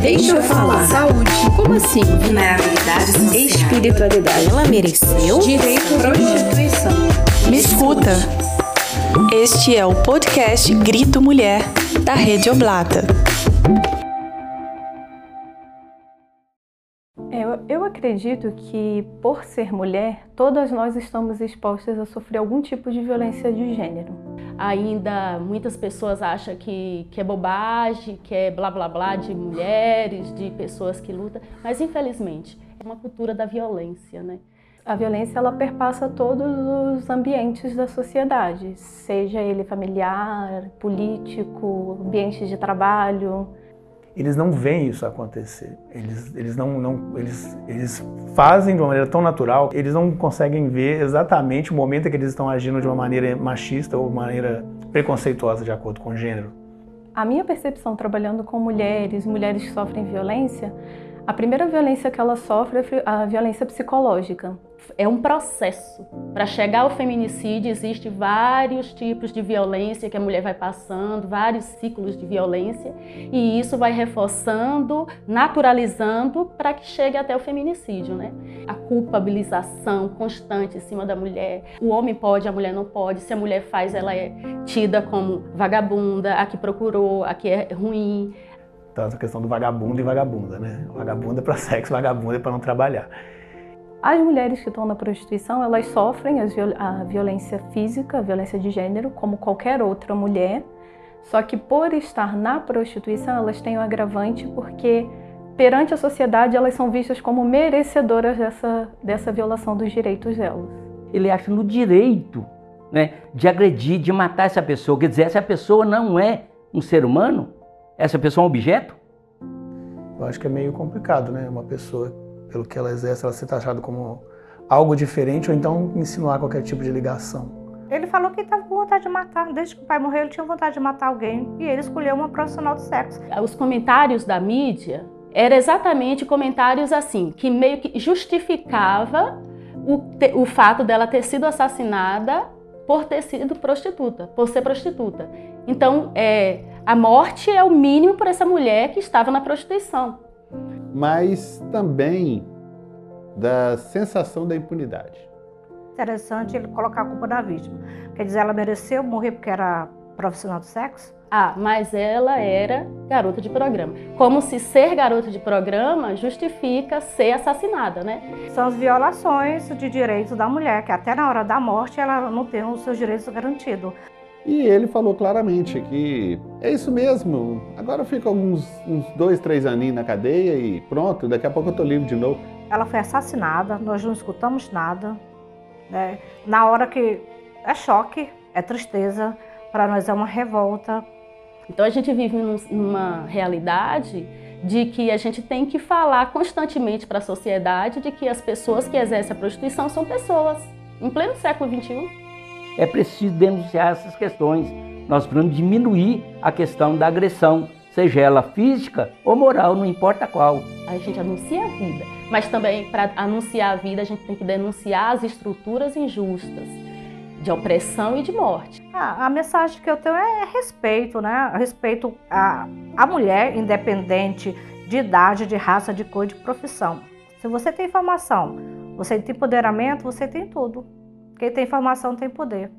Deixa eu falar. Saúde. Como assim? Vulnerabilidade. Espiritualidade. Ela mereceu? Direito à prostituição. Me escuta. Este é o podcast Grito Mulher, da Rede Oblata. Eu, eu acredito que, por ser mulher, todas nós estamos expostas a sofrer algum tipo de violência de gênero. Ainda muitas pessoas acham que, que é bobagem, que é blá blá blá de mulheres, de pessoas que lutam, mas infelizmente é uma cultura da violência, né? A violência ela perpassa todos os ambientes da sociedade, seja ele familiar, político, ambiente de trabalho. Eles não veem isso acontecer. Eles, eles não, não eles, eles fazem de uma maneira tão natural, eles não conseguem ver exatamente o momento em que eles estão agindo de uma maneira machista ou maneira preconceituosa de acordo com o gênero. A minha percepção trabalhando com mulheres, mulheres que sofrem violência, a primeira violência que ela sofre é a violência psicológica. É um processo. Para chegar ao feminicídio, existe vários tipos de violência que a mulher vai passando, vários ciclos de violência, e isso vai reforçando, naturalizando para que chegue até o feminicídio, né? A culpabilização constante em cima da mulher. O homem pode, a mulher não pode. Se a mulher faz, ela é tida como vagabunda, a que procurou, a que é ruim. Então, essa questão do vagabundo e vagabunda, né? Vagabunda é para sexo, vagabunda é para não trabalhar. As mulheres que estão na prostituição, elas sofrem a violência física, a violência de gênero, como qualquer outra mulher. Só que por estar na prostituição, elas têm o um agravante porque perante a sociedade elas são vistas como merecedoras dessa, dessa violação dos direitos delas. Ele acha no direito né, de agredir, de matar essa pessoa. Quer dizer, essa pessoa não é um ser humano, essa pessoa é um objeto? Eu acho que é meio complicado, né? Uma pessoa, pelo que ela exerce, ela ser taxada como algo diferente ou então insinuar qualquer tipo de ligação. Ele falou que estava com vontade de matar. Desde que o pai morreu, ele tinha vontade de matar alguém. E ele escolheu uma profissional do sexo. Os comentários da mídia eram exatamente comentários assim, que meio que justificava o, te, o fato dela ter sido assassinada por ter sido prostituta, por ser prostituta. Então, é, a morte é o mínimo para essa mulher que estava na prostituição. Mas também da sensação da impunidade. Interessante ele colocar a culpa na vítima. Quer dizer, ela mereceu morrer porque era profissional do sexo? Ah, mas ela era garota de programa. Como se ser garota de programa justifica ser assassinada, né? São as violações de direitos da mulher, que até na hora da morte ela não tem os seus direitos garantidos. E ele falou claramente que é isso mesmo, agora fica uns, uns dois, três aninhos na cadeia e pronto, daqui a pouco eu tô livre de novo. Ela foi assassinada, nós não escutamos nada. Né? Na hora que é choque, é tristeza, para nós é uma revolta. Então a gente vive numa realidade de que a gente tem que falar constantemente para a sociedade de que as pessoas que exercem a prostituição são pessoas, em pleno século XXI é preciso denunciar essas questões. Nós precisamos diminuir a questão da agressão, seja ela física ou moral, não importa qual. A gente anuncia a vida, mas também para anunciar a vida a gente tem que denunciar as estruturas injustas de opressão e de morte. A mensagem que eu tenho é respeito, né? Respeito à, à mulher, independente de idade, de raça, de cor, de profissão. Se você tem informação, você tem empoderamento, você tem tudo. Quem tem informação tem poder.